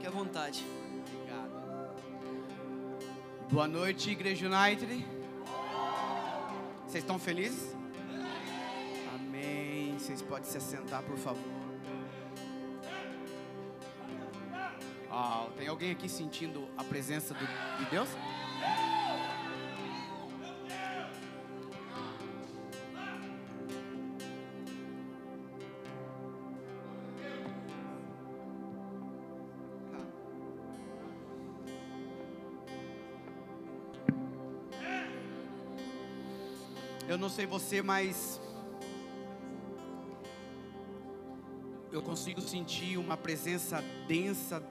Fique à vontade. Obrigado. Boa noite, Igreja United. Vocês estão felizes? Amém. Vocês podem se assentar, por favor. Ah, tem alguém aqui sentindo a presença do- de Deus? Não sei você, mas eu consigo sentir uma presença densa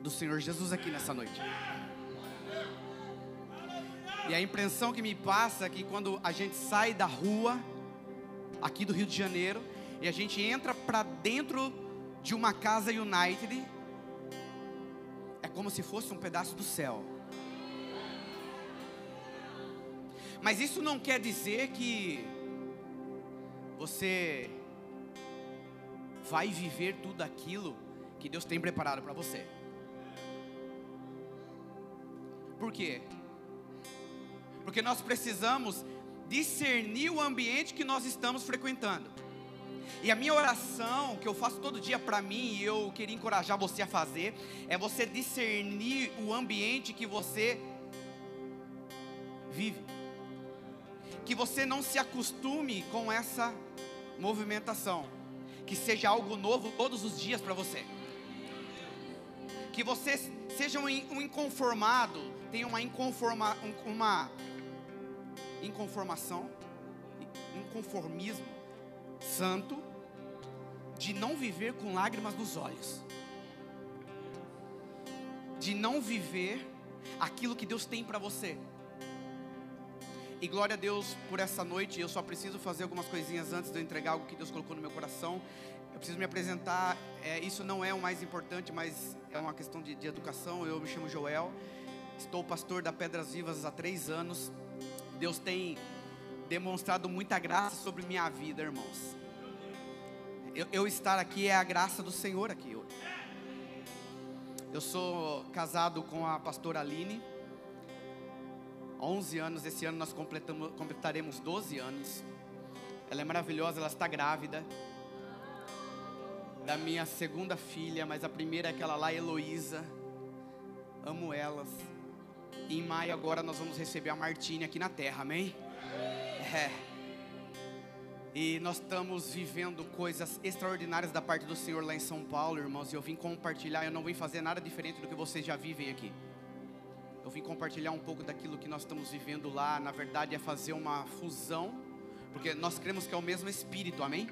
do Senhor Jesus aqui nessa noite. E a impressão que me passa é que quando a gente sai da rua, aqui do Rio de Janeiro, e a gente entra para dentro de uma casa United, é como se fosse um pedaço do céu. Mas isso não quer dizer que você vai viver tudo aquilo que Deus tem preparado para você. Por quê? Porque nós precisamos discernir o ambiente que nós estamos frequentando. E a minha oração, que eu faço todo dia para mim, e eu queria encorajar você a fazer, é você discernir o ambiente que você vive. Que você não se acostume com essa movimentação. Que seja algo novo todos os dias para você. Que você seja um in- um inconformado, tenha uma inconforma, um- uma inconformação, inconformismo santo de não viver com lágrimas nos olhos. De não viver aquilo que Deus tem para você. E glória a Deus por essa noite. Eu só preciso fazer algumas coisinhas antes de eu entregar algo que Deus colocou no meu coração. Eu preciso me apresentar. É, isso não é o mais importante, mas é uma questão de, de educação. Eu me chamo Joel. Estou pastor da Pedras Vivas há três anos. Deus tem demonstrado muita graça sobre minha vida, irmãos. Eu, eu estar aqui é a graça do Senhor aqui. Eu sou casado com a pastora Aline. 11 anos, esse ano nós completamos, completaremos 12 anos. Ela é maravilhosa, ela está grávida. Da minha segunda filha, mas a primeira é aquela lá, Heloísa. Amo elas. E em maio agora nós vamos receber a Martine aqui na terra, amém? É. E nós estamos vivendo coisas extraordinárias da parte do Senhor lá em São Paulo, irmãos. E eu vim compartilhar, eu não vim fazer nada diferente do que vocês já vivem aqui. Eu vim compartilhar um pouco daquilo que nós estamos vivendo lá. Na verdade, é fazer uma fusão, porque nós cremos que é o mesmo Espírito, amém?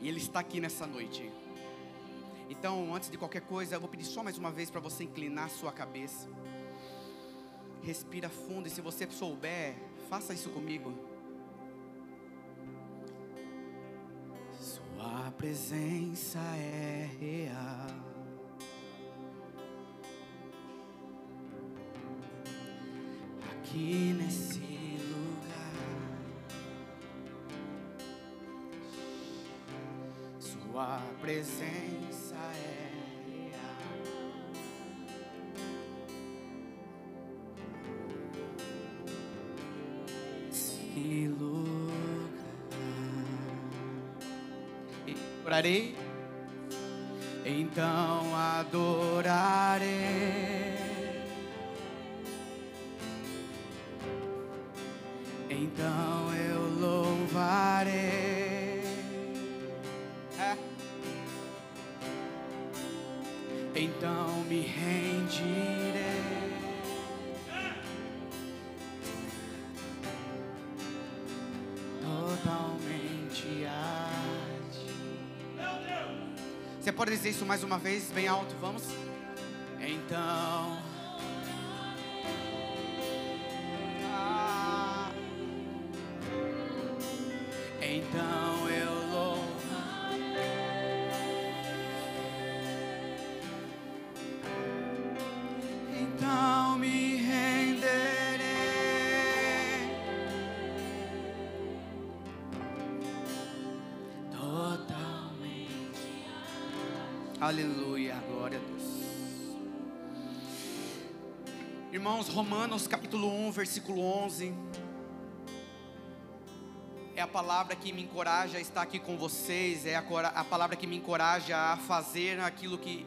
E Ele está aqui nessa noite. Então, antes de qualquer coisa, eu vou pedir só mais uma vez para você inclinar sua cabeça. Respira fundo e se você souber, faça isso comigo. Sua presença é real. Aqui nesse lugar, Sua presença é real. Lugar. E orarei, então adorarei. Então eu louvarei. É. Então me rendirei. Totalmente a ti. Você pode dizer isso mais uma vez, bem alto, vamos? Então. então eu louvarei. Então me renderei totalmente. Aleluia, glória a Deus. Irmãos, Romanos capítulo um versículo 11. É a palavra que me encoraja a estar aqui com vocês, é a, a palavra que me encoraja a fazer aquilo que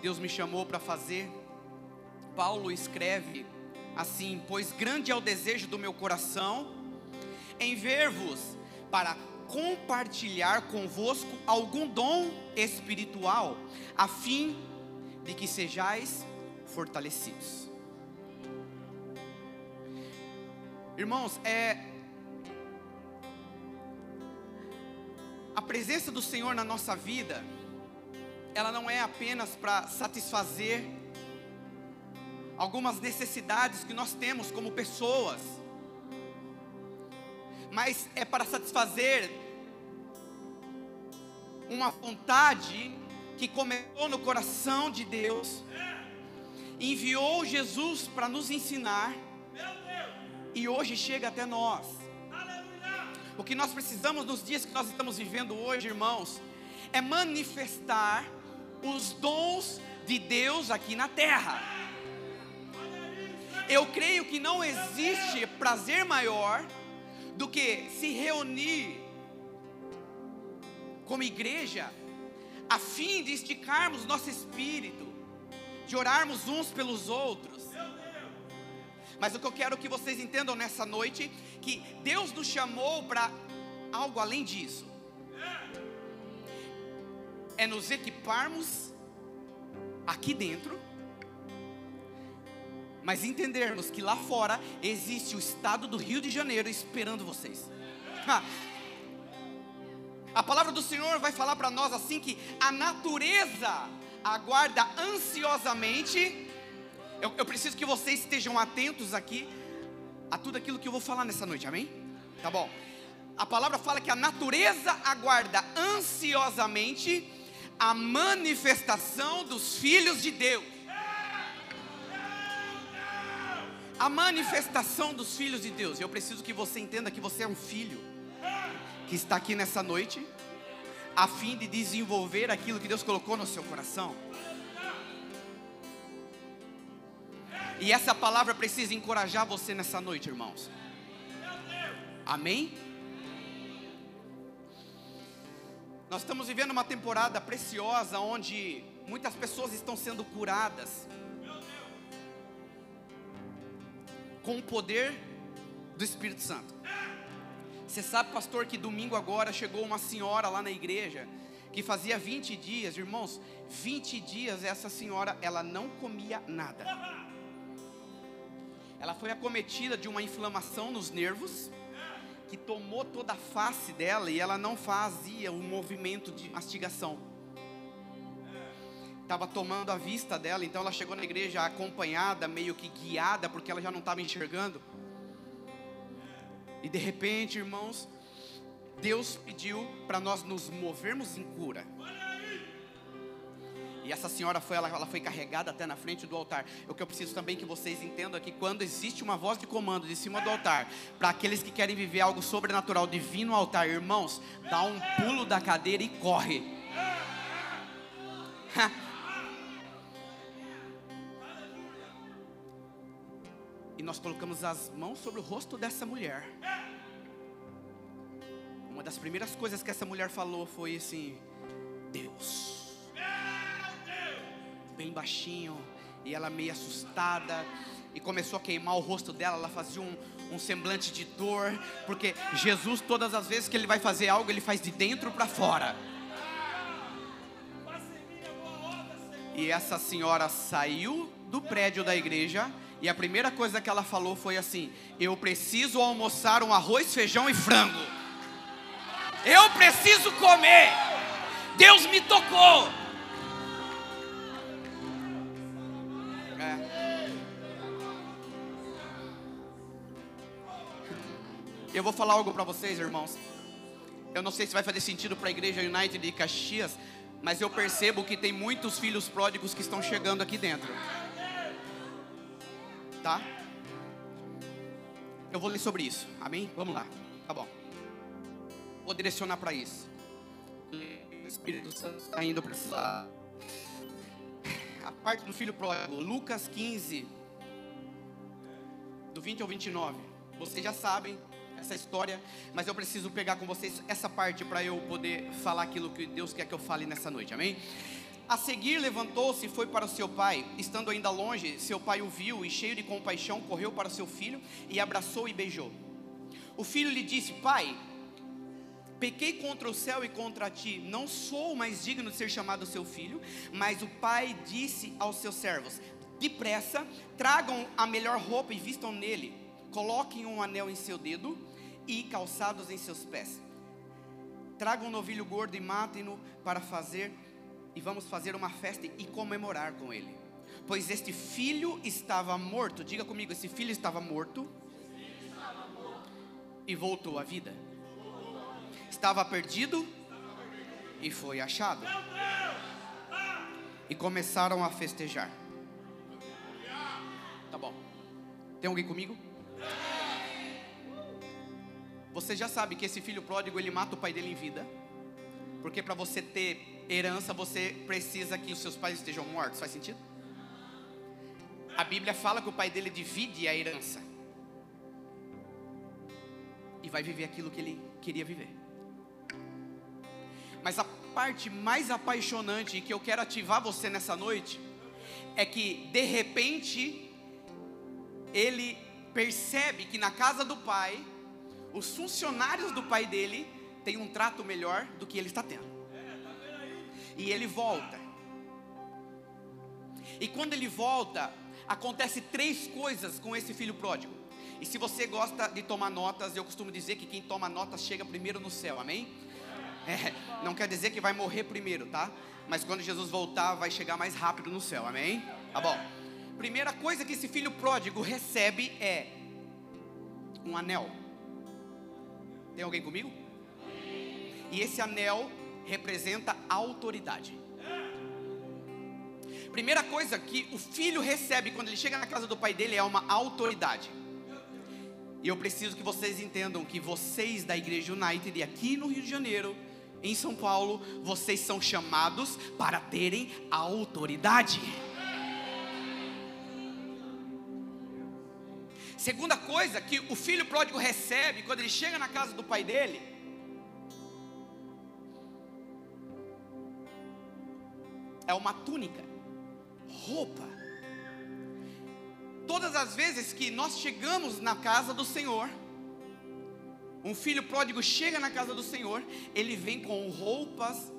Deus me chamou para fazer. Paulo escreve assim: Pois grande é o desejo do meu coração em ver-vos, para compartilhar convosco algum dom espiritual, a fim de que sejais fortalecidos. Irmãos, é a presença do Senhor na nossa vida, ela não é apenas para satisfazer algumas necessidades que nós temos como pessoas, mas é para satisfazer uma vontade que começou no coração de Deus, enviou Jesus para nos ensinar, e hoje chega até nós. O que nós precisamos nos dias que nós estamos vivendo hoje, irmãos, é manifestar os dons de Deus aqui na terra. Eu creio que não existe prazer maior do que se reunir como igreja, a fim de esticarmos nosso espírito, de orarmos uns pelos outros. Mas o que eu quero que vocês entendam nessa noite, que Deus nos chamou para algo além disso. É nos equiparmos aqui dentro, mas entendermos que lá fora existe o estado do Rio de Janeiro esperando vocês. A palavra do Senhor vai falar para nós assim que a natureza aguarda ansiosamente. Eu, eu, preciso que vocês estejam atentos aqui a tudo aquilo que eu vou falar nessa noite, amém? Tá bom. A palavra fala que a natureza aguarda ansiosamente a manifestação dos filhos de Deus. A manifestação dos filhos de Deus. Eu preciso que você entenda que você é um filho que está aqui nessa noite, a fim de desenvolver aquilo que Deus colocou no seu coração. E essa palavra precisa encorajar você nessa noite, irmãos. Amém? Nós estamos vivendo uma temporada preciosa onde muitas pessoas estão sendo curadas com o poder do Espírito Santo. Você sabe, pastor, que domingo agora chegou uma senhora lá na igreja que fazia 20 dias, irmãos, 20 dias essa senhora, ela não comia nada. Ela foi acometida de uma inflamação nos nervos que tomou toda a face dela e ela não fazia um movimento de mastigação. Estava tomando a vista dela, então ela chegou na igreja acompanhada, meio que guiada, porque ela já não estava enxergando. E de repente, irmãos, Deus pediu para nós nos movermos em cura. Essa senhora foi, ela, ela, foi carregada até na frente do altar. O que eu preciso também que vocês entendam aqui, quando existe uma voz de comando de cima do altar, para aqueles que querem viver algo sobrenatural, divino altar, irmãos, dá um pulo da cadeira e corre. E nós colocamos as mãos sobre o rosto dessa mulher. Uma das primeiras coisas que essa mulher falou foi assim: Deus. Bem baixinho. E ela meio assustada. E começou a queimar o rosto dela. Ela fazia um, um semblante de dor. Porque Jesus, todas as vezes que ele vai fazer algo, ele faz de dentro para fora. E essa senhora saiu do prédio da igreja e a primeira coisa que ela falou foi assim: Eu preciso almoçar um arroz, feijão e frango. Eu preciso comer. Deus me tocou. Eu vou falar algo para vocês, irmãos. Eu não sei se vai fazer sentido para a igreja United de Caxias, mas eu percebo que tem muitos filhos pródigos que estão chegando aqui dentro tá? Eu vou ler sobre isso, amém? Vamos lá, tá bom. Vou direcionar para isso. O Espírito Santo está indo para esse lado. parte do filho pródigo, Lucas 15, do 20 ao 29. Vocês já sabem essa história, mas eu preciso pegar com vocês essa parte para eu poder falar aquilo que Deus quer que eu fale nessa noite, amém? A seguir levantou-se e foi para o seu pai. Estando ainda longe, seu pai o viu e, cheio de compaixão, correu para seu filho e abraçou e beijou. O filho lhe disse: Pai, pequei contra o céu e contra ti, não sou mais digno de ser chamado seu filho. Mas o pai disse aos seus servos: Depressa, tragam a melhor roupa e vistam nele, coloquem um anel em seu dedo e calçados em seus pés. Tragam um novilho gordo e matem-no para fazer, e vamos fazer uma festa e comemorar com ele. Pois este filho estava morto, diga comigo: esse filho estava morto e voltou à vida. Estava perdido e foi achado. E começaram a festejar. Tá bom. Tem alguém comigo? Você já sabe que esse filho pródigo ele mata o pai dele em vida. Porque para você ter herança, você precisa que os seus pais estejam mortos. Faz sentido? A Bíblia fala que o pai dele divide a herança. E vai viver aquilo que ele queria viver. Mas a parte mais apaixonante que eu quero ativar você nessa noite é que de repente ele percebe que na casa do pai os funcionários do pai dele têm um trato melhor do que ele está tendo. E ele volta. E quando ele volta, acontece três coisas com esse filho pródigo. E se você gosta de tomar notas, eu costumo dizer que quem toma notas chega primeiro no céu, amém? É, não quer dizer que vai morrer primeiro, tá? Mas quando Jesus voltar, vai chegar mais rápido no céu, amém? Tá bom. Primeira coisa que esse filho pródigo recebe é um anel. Tem alguém comigo? E esse anel representa autoridade. Primeira coisa que o filho recebe quando ele chega na casa do pai dele é uma autoridade. E eu preciso que vocês entendam que vocês da Igreja United aqui no Rio de Janeiro, em São Paulo, vocês são chamados para terem autoridade. Segunda coisa que o filho pródigo recebe quando ele chega na casa do pai dele é uma túnica, roupa. Todas as vezes que nós chegamos na casa do Senhor, um filho pródigo chega na casa do Senhor, ele vem com roupas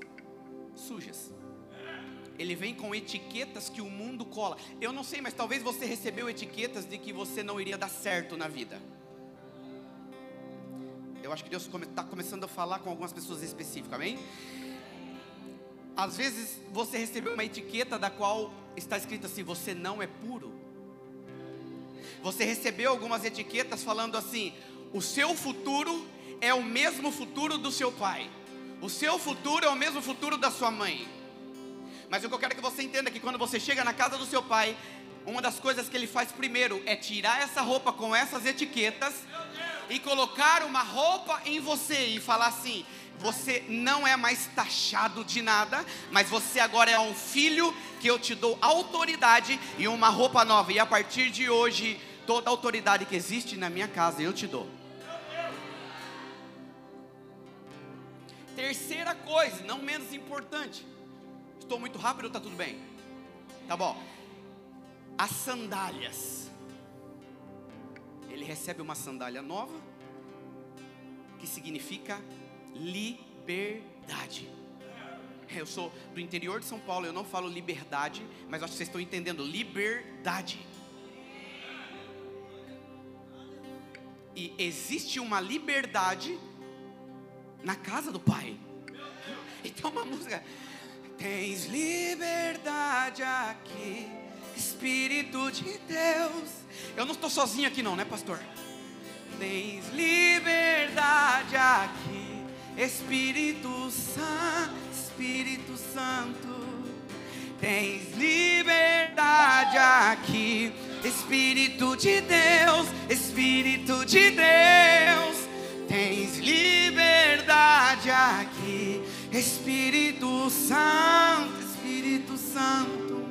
sujas ele vem com etiquetas que o mundo cola. Eu não sei, mas talvez você recebeu etiquetas de que você não iria dar certo na vida. Eu acho que Deus está começando a falar com algumas pessoas específicas, amém? Às vezes você recebeu uma etiqueta da qual está escrito assim: você não é puro. Você recebeu algumas etiquetas falando assim: o seu futuro é o mesmo futuro do seu pai, o seu futuro é o mesmo futuro da sua mãe. Mas o que eu quero que você entenda é que quando você chega na casa do seu pai, uma das coisas que ele faz primeiro é tirar essa roupa com essas etiquetas e colocar uma roupa em você e falar assim: você não é mais taxado de nada, mas você agora é um filho que eu te dou autoridade e uma roupa nova. E a partir de hoje, toda autoridade que existe na minha casa eu te dou. Terceira coisa, não menos importante, Estou muito rápido ou está tudo bem? Tá bom. As sandálias. Ele recebe uma sandália nova, que significa liberdade. É, eu sou do interior de São Paulo, eu não falo liberdade, mas acho que vocês estão entendendo. Liberdade. E existe uma liberdade na casa do Pai. Então uma música. Tens liberdade aqui, Espírito de Deus. Eu não estou sozinho aqui, não, né, pastor? Tens liberdade aqui, Espírito Santo, Espírito Santo. Tens liberdade aqui, Espírito de Deus, Espírito de Deus. Tens liberdade aqui Espírito Santo, Espírito Santo.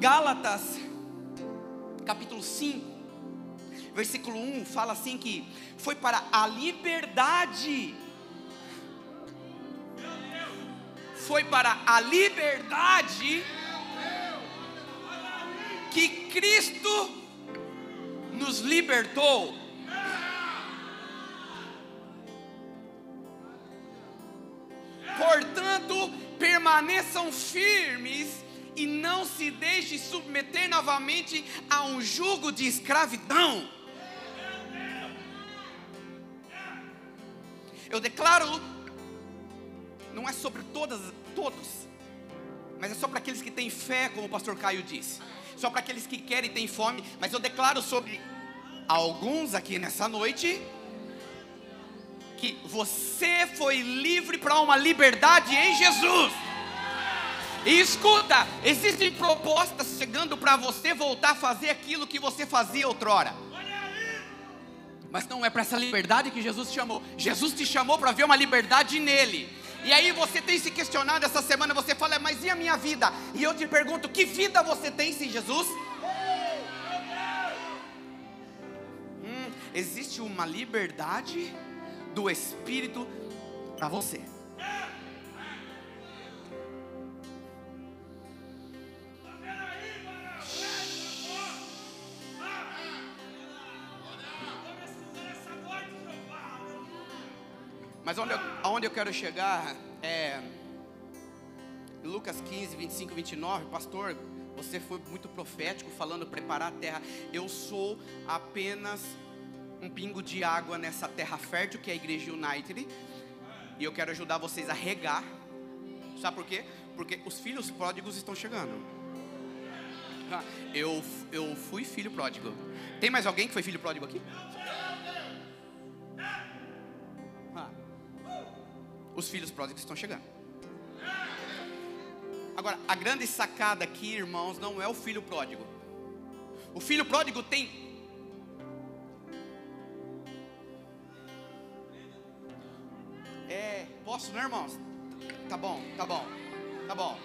Gálatas, capítulo 5, versículo 1, fala assim que foi para a liberdade. Foi para a liberdade que Cristo nos libertou. Permaneçam firmes e não se deixe submeter novamente a um jugo de escravidão. Eu declaro, não é sobre todas, todos, mas é só para aqueles que têm fé, como o pastor Caio disse, só para aqueles que querem e têm fome, mas eu declaro sobre alguns aqui nessa noite, que você foi livre para uma liberdade em Jesus. E escuta, existem propostas chegando para você voltar a fazer aquilo que você fazia outrora. Mas não é para essa liberdade que Jesus te chamou. Jesus te chamou para ver uma liberdade nele. E aí você tem se questionado essa semana, você fala, mas e a minha vida? E eu te pergunto, que vida você tem sem Jesus? Hum, existe uma liberdade do Espírito para você. Aonde eu quero chegar é Lucas 15, 25 e 29, pastor, você foi muito profético falando preparar a terra. Eu sou apenas um pingo de água nessa terra fértil que é a igreja United. E eu quero ajudar vocês a regar. Sabe por quê? Porque os filhos pródigos estão chegando. Ah, eu, eu fui filho pródigo. Tem mais alguém que foi filho pródigo aqui? Os filhos pródigos estão chegando. Agora, a grande sacada aqui, irmãos, não é o filho pródigo. O filho pródigo tem. É, posso, né, irmãos? Tá bom, tá bom, tá bom.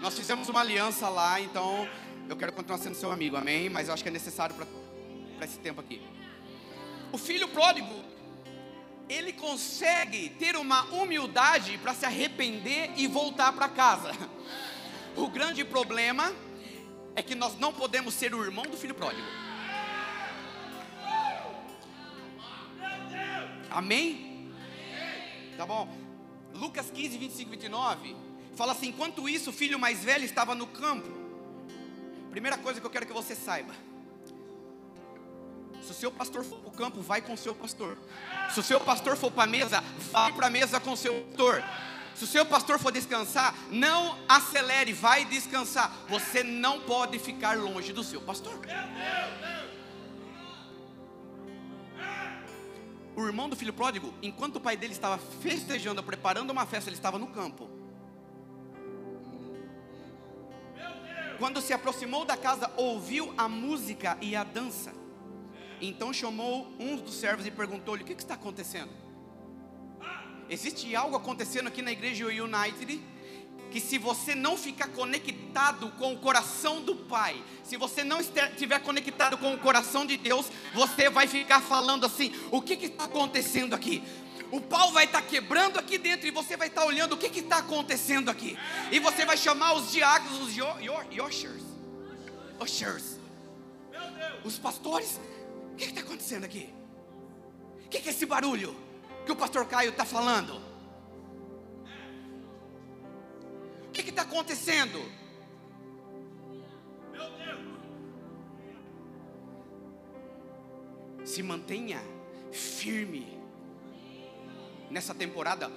Nós fizemos uma aliança lá, então eu quero continuar sendo seu amigo, amém? Mas eu acho que é necessário para esse tempo aqui. O filho pródigo, ele consegue ter uma humildade para se arrepender e voltar para casa. O grande problema é que nós não podemos ser o irmão do filho pródigo. Amém? Tá bom. Lucas 15, 25 e 29 fala assim: enquanto isso, o filho mais velho estava no campo. Primeira coisa que eu quero que você saiba se o seu pastor for para o campo, vai com o seu pastor. Se o seu pastor for para a mesa, vai para a mesa com o seu pastor. Se o seu pastor for descansar, não acelere, vai descansar. Você não pode ficar longe do seu pastor. O irmão do filho pródigo, enquanto o pai dele estava festejando, preparando uma festa, ele estava no campo. Quando se aproximou da casa, ouviu a música e a dança. Então chamou um dos servos e perguntou-lhe: O que, que está acontecendo? Existe algo acontecendo aqui na igreja United que se você não ficar conectado com o coração do Pai, se você não estiver conectado com o coração de Deus, você vai ficar falando assim: o que, que está acontecendo aqui? O pau vai estar quebrando aqui dentro e você vai estar olhando o que está acontecendo aqui. E você vai chamar os diáconos, os yoshers, os pastores, que está acontecendo aqui? O que, que é esse barulho que o pastor Caio está falando? O que está acontecendo? Meu Deus! Se mantenha firme nessa temporada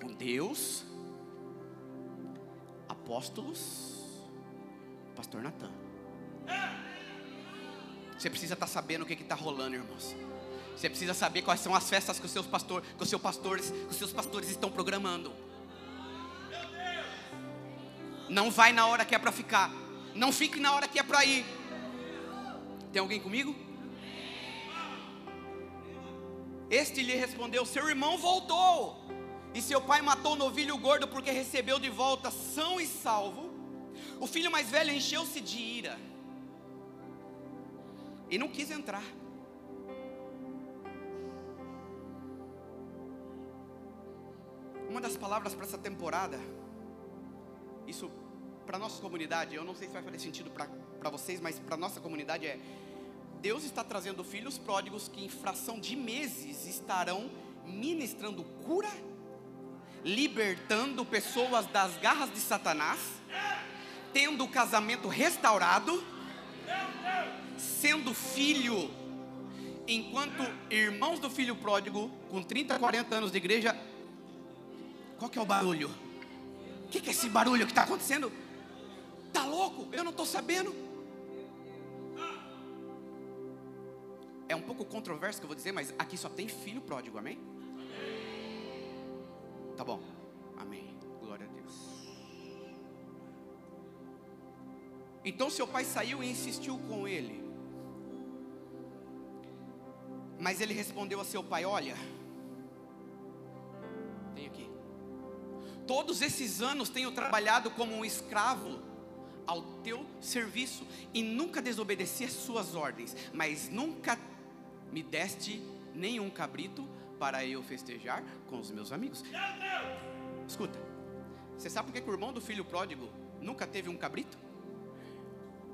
com Deus, apóstolos, pastor Natan. Você precisa estar tá sabendo o que está rolando, irmãos. Você precisa saber quais são as festas que os seus pastores, que os seus pastores, que os seus pastores estão programando. Não vai na hora que é para ficar. Não fique na hora que é para ir. Tem alguém comigo? Este lhe respondeu: Seu irmão voltou, e seu pai matou o novilho gordo porque recebeu de volta são e salvo O filho mais velho encheu-se de ira e não quis entrar. Uma das palavras para essa temporada, isso para nossa comunidade, eu não sei se vai fazer sentido para vocês, mas para nossa comunidade é: Deus está trazendo filhos pródigos que, em fração de meses, estarão ministrando cura, libertando pessoas das garras de Satanás, tendo o casamento restaurado, sendo filho, enquanto irmãos do filho pródigo, com 30, 40 anos de igreja, qual que é o barulho? O que, que é esse barulho que está acontecendo? Tá louco? Eu não estou sabendo. É um pouco controverso que eu vou dizer, mas aqui só tem filho pródigo, amém? Tá bom, amém. Glória a Deus. Então seu pai saiu e insistiu com ele. Mas ele respondeu a seu pai: Olha, tem aqui. Todos esses anos tenho trabalhado como um escravo ao teu serviço e nunca desobedeci às suas ordens, mas nunca me deste nenhum cabrito para eu festejar com os meus amigos. Escuta, você sabe por que, que o irmão do filho pródigo nunca teve um cabrito?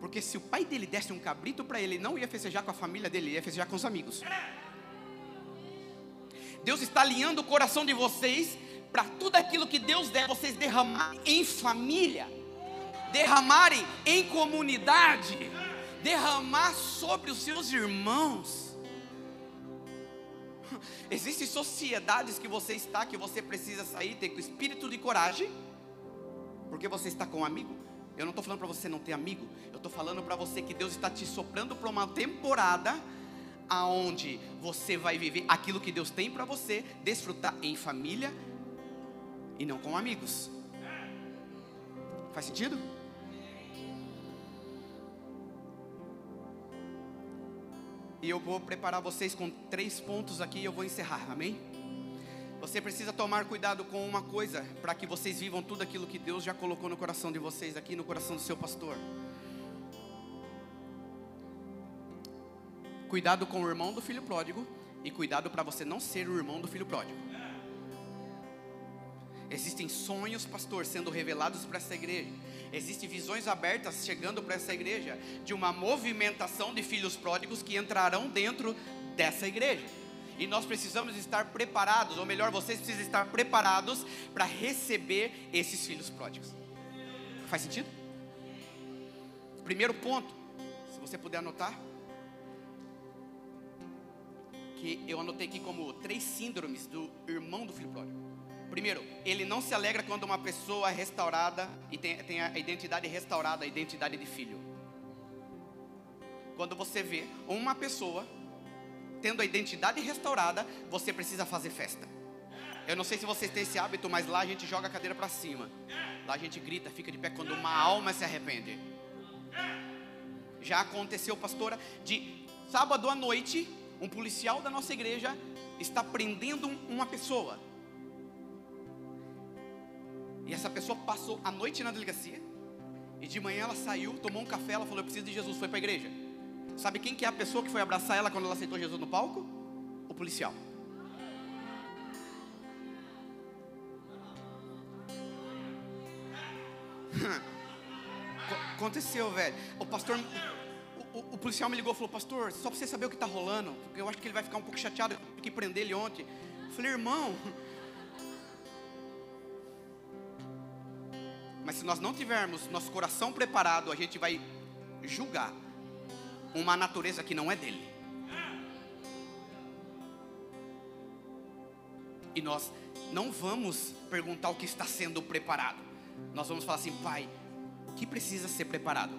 Porque se o pai dele desse um cabrito para ele, não ia festejar com a família dele, ia festejar com os amigos. Deus está alinhando o coração de vocês para tudo aquilo que Deus der, vocês derramarem em família derramarem em comunidade, derramar sobre os seus irmãos. Existem sociedades que você está, que você precisa sair, ter com espírito de coragem, porque você está com um amigo. Eu não estou falando para você não ter amigo, eu estou falando para você que Deus está te soprando para uma temporada aonde você vai viver aquilo que Deus tem para você, desfrutar em família e não com amigos. Faz sentido? E eu vou preparar vocês com três pontos aqui e eu vou encerrar, amém? Você precisa tomar cuidado com uma coisa para que vocês vivam tudo aquilo que Deus já colocou no coração de vocês, aqui no coração do seu pastor. Cuidado com o irmão do filho pródigo e cuidado para você não ser o irmão do filho pródigo. Existem sonhos, pastor, sendo revelados para essa igreja. Existem visões abertas chegando para essa igreja de uma movimentação de filhos pródigos que entrarão dentro dessa igreja. E nós precisamos estar preparados, ou melhor, vocês precisam estar preparados para receber esses filhos pródigos. Faz sentido? Primeiro ponto, se você puder anotar, que eu anotei aqui como três síndromes do irmão do filho pródigo. Primeiro, ele não se alegra quando uma pessoa é restaurada e tem, tem a identidade restaurada, a identidade de filho. Quando você vê uma pessoa tendo a identidade restaurada, você precisa fazer festa. Eu não sei se vocês têm esse hábito, mas lá a gente joga a cadeira para cima. Lá a gente grita, fica de pé quando uma alma se arrepende. Já aconteceu, pastora, de sábado à noite, um policial da nossa igreja está prendendo uma pessoa. E essa pessoa passou a noite na delegacia. E de manhã ela saiu, tomou um café, ela falou: Eu preciso de Jesus, foi para a igreja. Sabe quem que é a pessoa que foi abraçar ela quando ela aceitou Jesus no palco? O policial. Aconteceu, velho. O pastor, o, o, o, policial me ligou e falou: Pastor, só para você saber o que está rolando, porque eu acho que ele vai ficar um pouco chateado que prender ele ontem. Eu falei: Irmão, Mas se nós não tivermos nosso coração preparado, a gente vai julgar uma natureza que não é dele. E nós não vamos perguntar o que está sendo preparado. Nós vamos falar assim, pai, o que precisa ser preparado?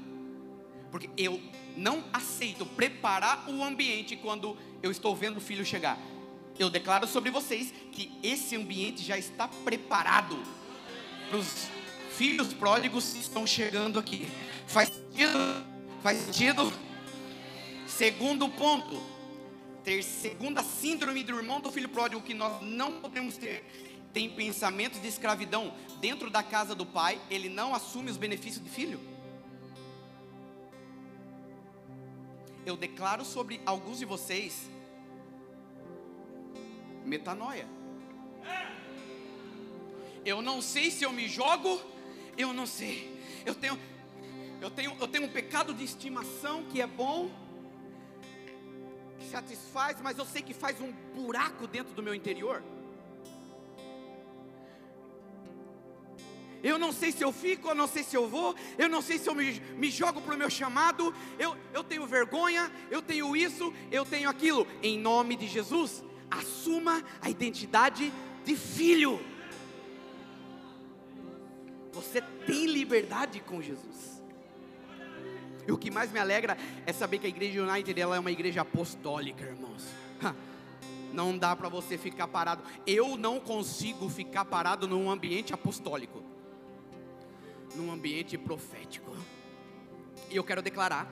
Porque eu não aceito preparar o ambiente quando eu estou vendo o filho chegar. Eu declaro sobre vocês que esse ambiente já está preparado para os filhos pródigos estão chegando aqui. Faz sentido? Faz sentido? Segundo ponto, ter segunda síndrome do irmão do filho pródigo que nós não podemos ter, tem pensamentos de escravidão dentro da casa do pai, ele não assume os benefícios de filho. Eu declaro sobre alguns de vocês metanoia. Eu não sei se eu me jogo, eu não sei. Eu tenho eu tenho eu tenho um pecado de estimação que é bom, satisfaz, mas eu sei que faz um buraco dentro do meu interior. Eu não sei se eu fico, eu não sei se eu vou, eu não sei se eu me, me jogo para o meu chamado, eu, eu tenho vergonha, eu tenho isso, eu tenho aquilo. Em nome de Jesus, assuma a identidade de filho. Você tem liberdade com Jesus. E o que mais me alegra é saber que a igreja United ela é uma igreja apostólica, irmãos. Não dá para você ficar parado. Eu não consigo ficar parado num ambiente apostólico num ambiente profético. E eu quero declarar: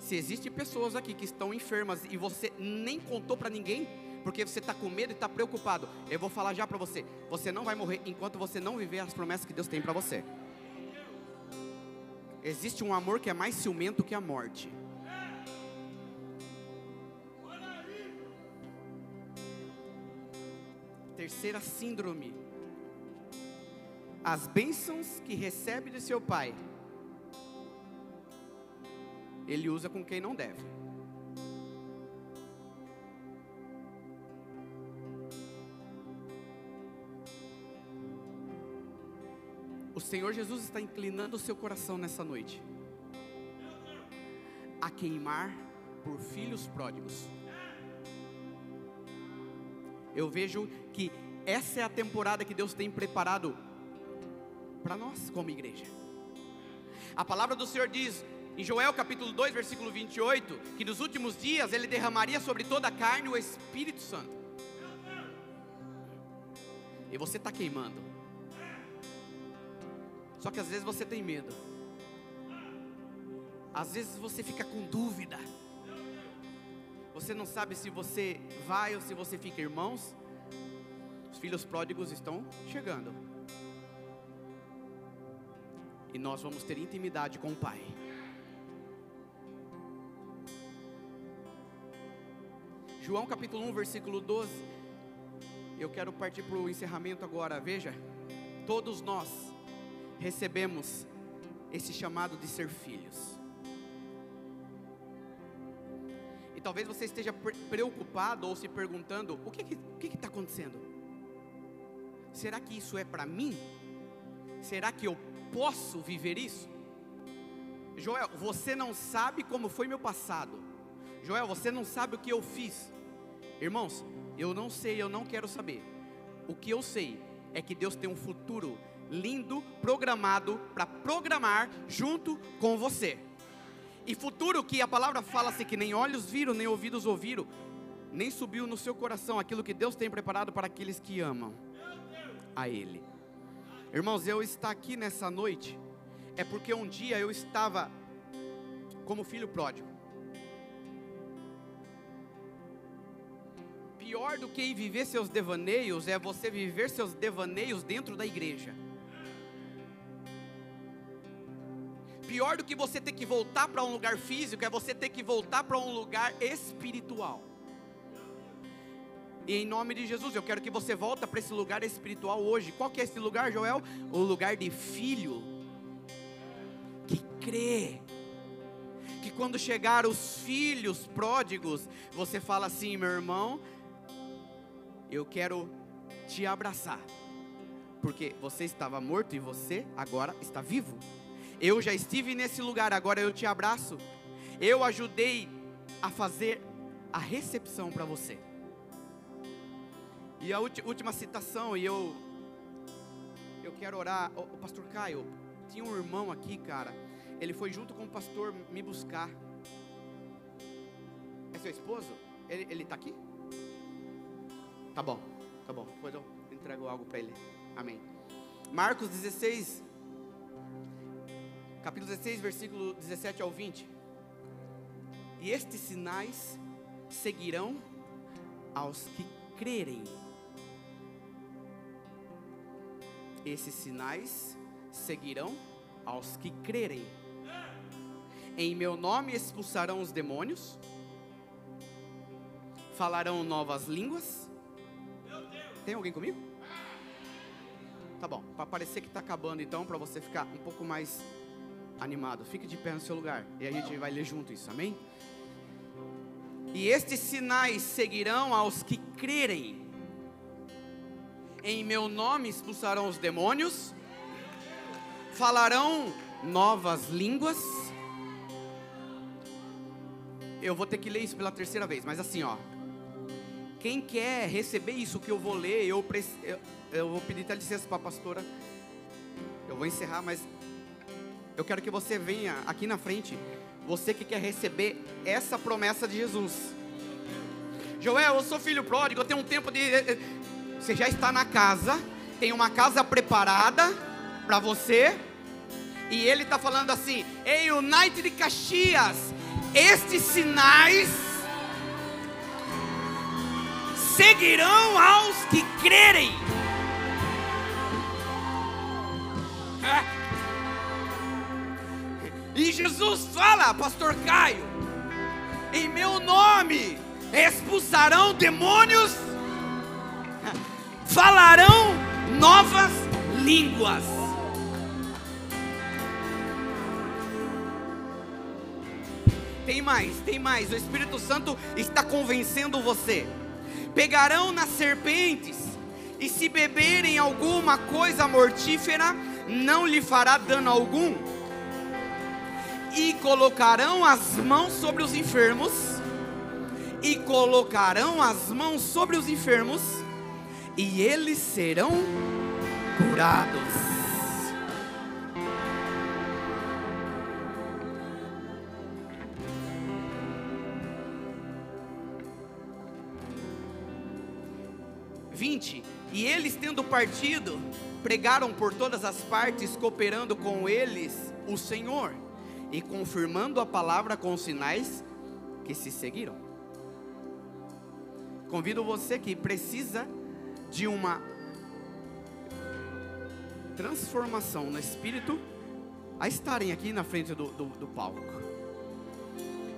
se existem pessoas aqui que estão enfermas e você nem contou para ninguém, porque você está com medo e está preocupado, eu vou falar já para você: você não vai morrer enquanto você não viver as promessas que Deus tem para você. Existe um amor que é mais ciumento que a morte. Terceira síndrome as bênçãos que recebe de seu pai, ele usa com quem não deve. Senhor Jesus está inclinando o seu coração nessa noite a queimar por filhos pródigos. Eu vejo que essa é a temporada que Deus tem preparado para nós como igreja. A palavra do Senhor diz em Joel capítulo 2, versículo 28, que nos últimos dias ele derramaria sobre toda a carne o Espírito Santo. E você está queimando. Só que às vezes você tem medo. Às vezes você fica com dúvida. Você não sabe se você vai ou se você fica, irmãos. Os filhos pródigos estão chegando e nós vamos ter intimidade com o Pai. João capítulo 1, versículo 12. Eu quero partir para o encerramento agora. Veja, todos nós recebemos esse chamado de ser filhos. E talvez você esteja preocupado ou se perguntando: o que está acontecendo? Será que isso é para mim? Será que eu posso viver isso? Joel, você não sabe como foi meu passado. Joel, você não sabe o que eu fiz. Irmãos, eu não sei, eu não quero saber. O que eu sei é que Deus tem um futuro lindo, programado para programar junto com você. E futuro que a palavra fala assim que nem olhos viram, nem ouvidos ouviram, nem subiu no seu coração aquilo que Deus tem preparado para aqueles que amam a Ele. Irmãos, eu estar aqui nessa noite é porque um dia eu estava como filho pródigo. Pior do que viver seus devaneios é você viver seus devaneios dentro da igreja. Pior do que você ter que voltar para um lugar físico é você ter que voltar para um lugar espiritual. E em nome de Jesus, eu quero que você volte para esse lugar espiritual hoje. Qual que é esse lugar, Joel? O lugar de filho que crê. Que quando chegar os filhos pródigos, você fala assim, meu irmão, eu quero te abraçar. Porque você estava morto e você agora está vivo. Eu já estive nesse lugar, agora eu te abraço. Eu ajudei a fazer a recepção para você. E a última citação, e eu eu quero orar. O, pastor Caio, tinha um irmão aqui, cara. Ele foi junto com o pastor me buscar. É seu esposo? Ele, ele tá aqui? Tá bom, tá bom. Depois eu entrego algo para ele. Amém. Marcos 16, capítulo 16, versículo 17 ao 20. E estes sinais seguirão aos que crerem. Esses sinais seguirão aos que crerem. Em meu nome expulsarão os demônios, falarão novas línguas. Tem alguém comigo? Tá bom, para parecer que está acabando então, para você ficar um pouco mais animado, fique de pé no seu lugar e a gente vai ler junto isso, amém? E estes sinais seguirão aos que crerem. Em meu nome expulsarão os demônios, falarão novas línguas. Eu vou ter que ler isso pela terceira vez, mas assim, ó. Quem quer receber isso que eu vou ler, eu, eu, eu vou pedir até licença para a pastora. Eu vou encerrar, mas eu quero que você venha aqui na frente. Você que quer receber essa promessa de Jesus. Joel, eu sou filho pródigo, eu tenho um tempo de. Eh, eh, você já está na casa, tem uma casa preparada para você. E ele está falando assim: Ei, United de Caxias, estes sinais seguirão aos que crerem. E Jesus fala, Pastor Caio, em meu nome expulsarão demônios, falarão novas línguas. Tem mais, tem mais. O Espírito Santo está convencendo você pegarão nas serpentes, e se beberem alguma coisa mortífera, não lhe fará dano algum. E colocarão as mãos sobre os enfermos, e colocarão as mãos sobre os enfermos, e eles serão curados. 20: E eles, tendo partido, pregaram por todas as partes, cooperando com eles o Senhor e confirmando a palavra com os sinais que se seguiram. Convido você que precisa de uma transformação no espírito a estarem aqui na frente do, do, do palco.